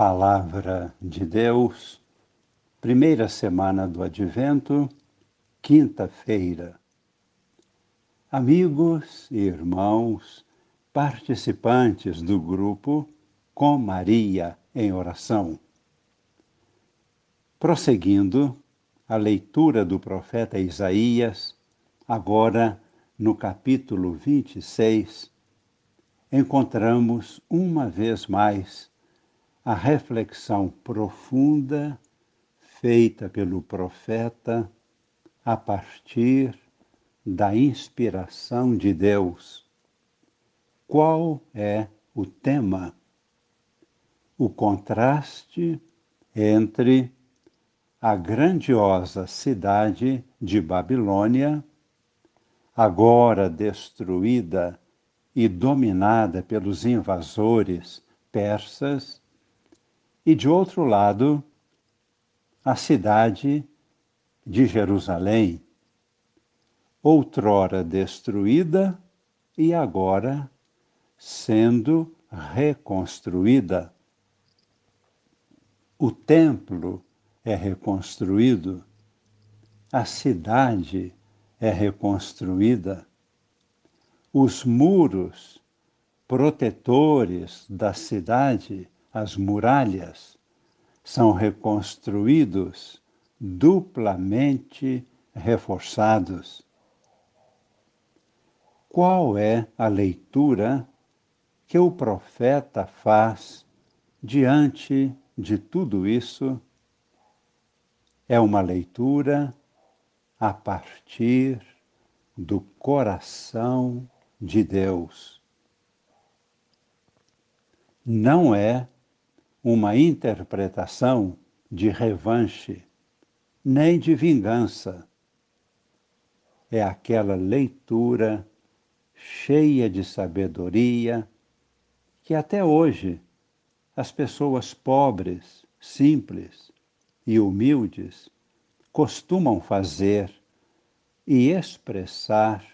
Palavra de Deus, primeira semana do Advento, quinta-feira. Amigos e irmãos, participantes do grupo Com Maria em Oração. Prosseguindo a leitura do profeta Isaías, agora no capítulo 26, encontramos uma vez mais a reflexão profunda feita pelo profeta a partir da inspiração de Deus. Qual é o tema? O contraste entre a grandiosa cidade de Babilônia, agora destruída e dominada pelos invasores persas, e de outro lado, a cidade de Jerusalém, outrora destruída e agora sendo reconstruída. O templo é reconstruído, a cidade é reconstruída, os muros protetores da cidade as muralhas são reconstruídos duplamente reforçados. Qual é a leitura que o profeta faz diante de tudo isso? É uma leitura a partir do coração de Deus. Não é uma interpretação de revanche, nem de vingança. É aquela leitura cheia de sabedoria que até hoje as pessoas pobres, simples e humildes costumam fazer e expressar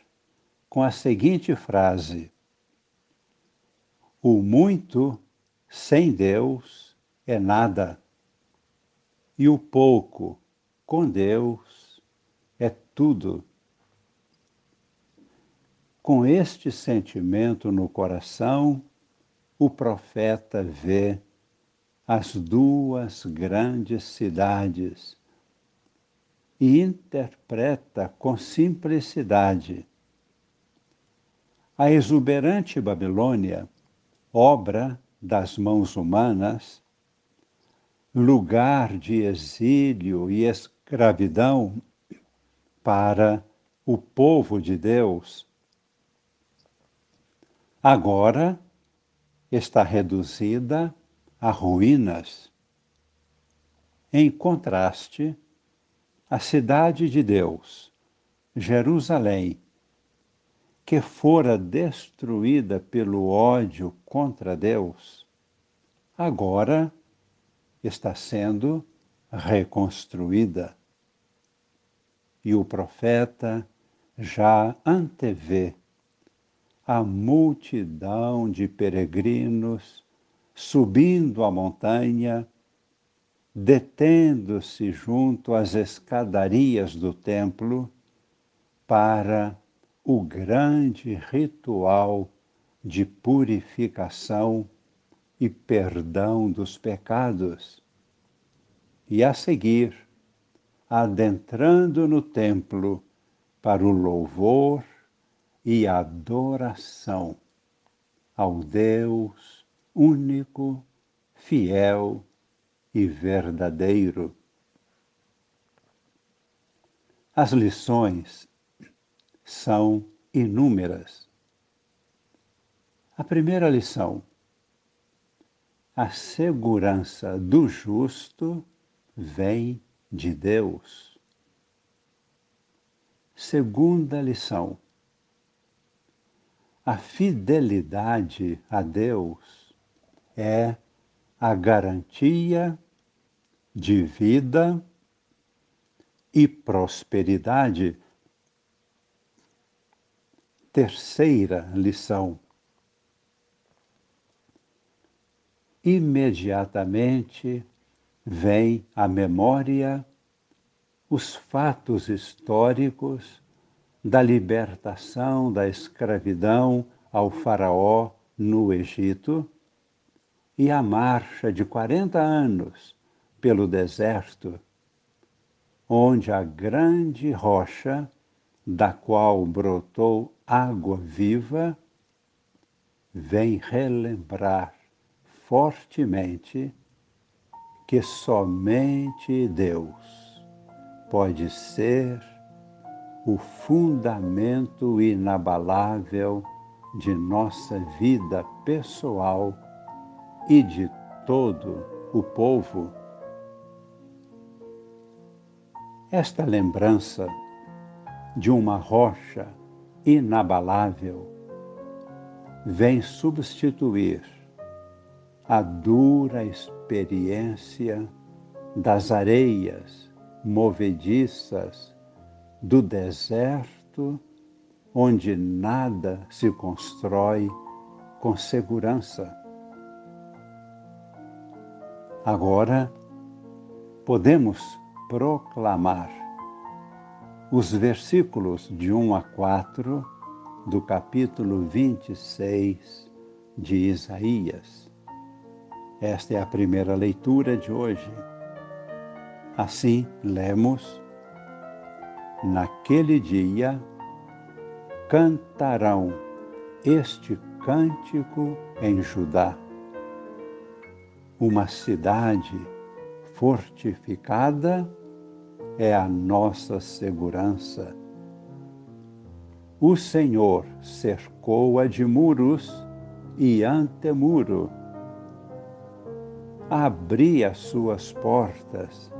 com a seguinte frase: O muito sem Deus é nada. E o pouco com Deus é tudo. Com este sentimento no coração, o profeta vê as duas grandes cidades e interpreta com simplicidade. A exuberante Babilônia, obra das mãos humanas, lugar de exílio e escravidão para o povo de Deus, agora está reduzida a ruínas. Em contraste, a cidade de Deus, Jerusalém, que fora destruída pelo ódio contra Deus, agora está sendo reconstruída. E o profeta já antevê a multidão de peregrinos subindo a montanha, detendo-se junto às escadarias do templo para o grande ritual de purificação e perdão dos pecados. E a seguir, adentrando no templo para o louvor e adoração ao Deus único, fiel e verdadeiro. As lições são inúmeras. A primeira lição: a segurança do justo vem de Deus. Segunda lição: a fidelidade a Deus é a garantia de vida e prosperidade terceira lição. imediatamente vem à memória os fatos históricos da libertação da escravidão ao Faraó no Egito e a marcha de 40 anos pelo deserto, onde a grande rocha, da qual brotou água viva, vem relembrar fortemente que somente Deus pode ser o fundamento inabalável de nossa vida pessoal e de todo o povo. Esta lembrança de uma rocha inabalável vem substituir a dura experiência das areias movediças do deserto, onde nada se constrói com segurança. Agora, podemos proclamar os versículos de 1 a 4 do capítulo 26 de Isaías. Esta é a primeira leitura de hoje. Assim, lemos: Naquele dia cantarão este cântico em Judá. Uma cidade fortificada é a nossa segurança. O Senhor cercou-a de muros e antemuro abri as suas portas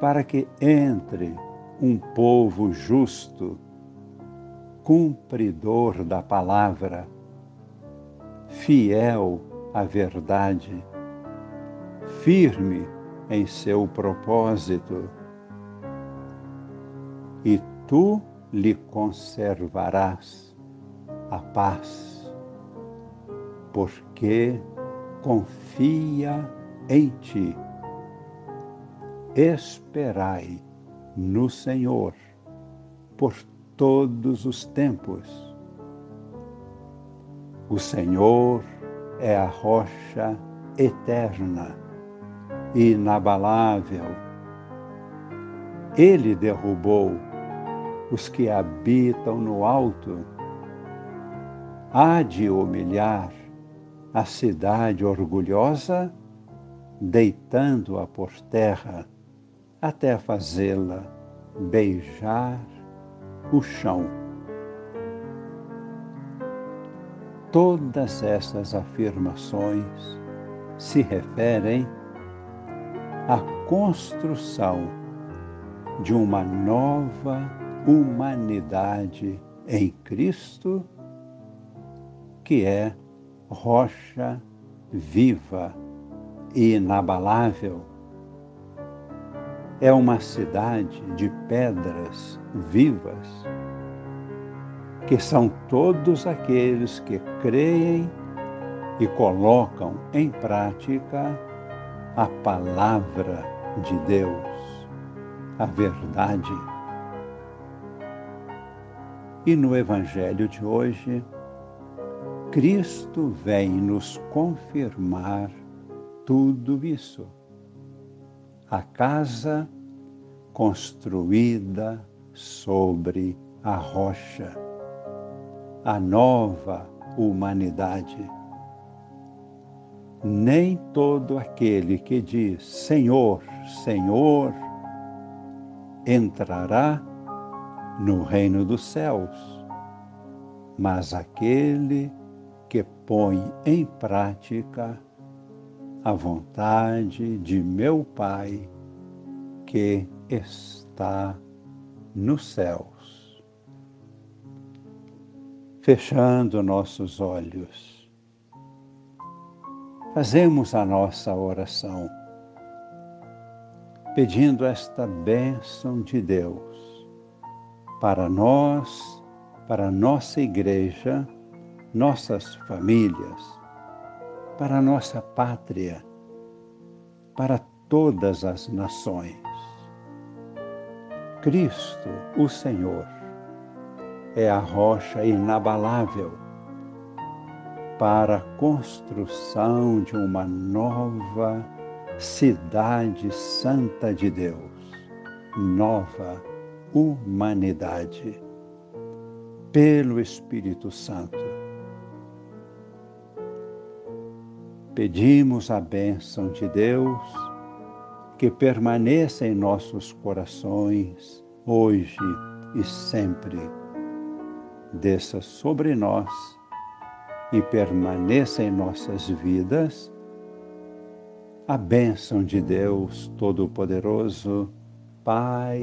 para que entre um povo justo, cumpridor da palavra, fiel à verdade, firme em seu propósito, e tu lhe conservarás a paz, porque confia em ti. Esperai no Senhor por todos os tempos. O Senhor é a rocha eterna, inabalável. Ele derrubou os que habitam no alto. Há de humilhar a cidade orgulhosa deitando-a por terra até fazê-la beijar o chão. Todas essas afirmações se referem à construção de uma nova humanidade em Cristo, que é rocha viva inabalável. É uma cidade de pedras vivas, que são todos aqueles que creem e colocam em prática a palavra de Deus, a verdade. E no Evangelho de hoje, Cristo vem nos confirmar tudo isso. A casa construída sobre a rocha, a nova humanidade. Nem todo aquele que diz Senhor, Senhor, entrará no reino dos céus, mas aquele que põe em prática a vontade de meu Pai que está nos céus. Fechando nossos olhos, fazemos a nossa oração, pedindo esta bênção de Deus para nós, para nossa igreja, nossas famílias para nossa pátria, para todas as nações. Cristo, o Senhor, é a rocha inabalável para a construção de uma nova cidade santa de Deus, nova humanidade, pelo Espírito Santo. Pedimos a bênção de Deus que permaneça em nossos corações, hoje e sempre. Desça sobre nós e permaneça em nossas vidas a bênção de Deus Todo-Poderoso, Pai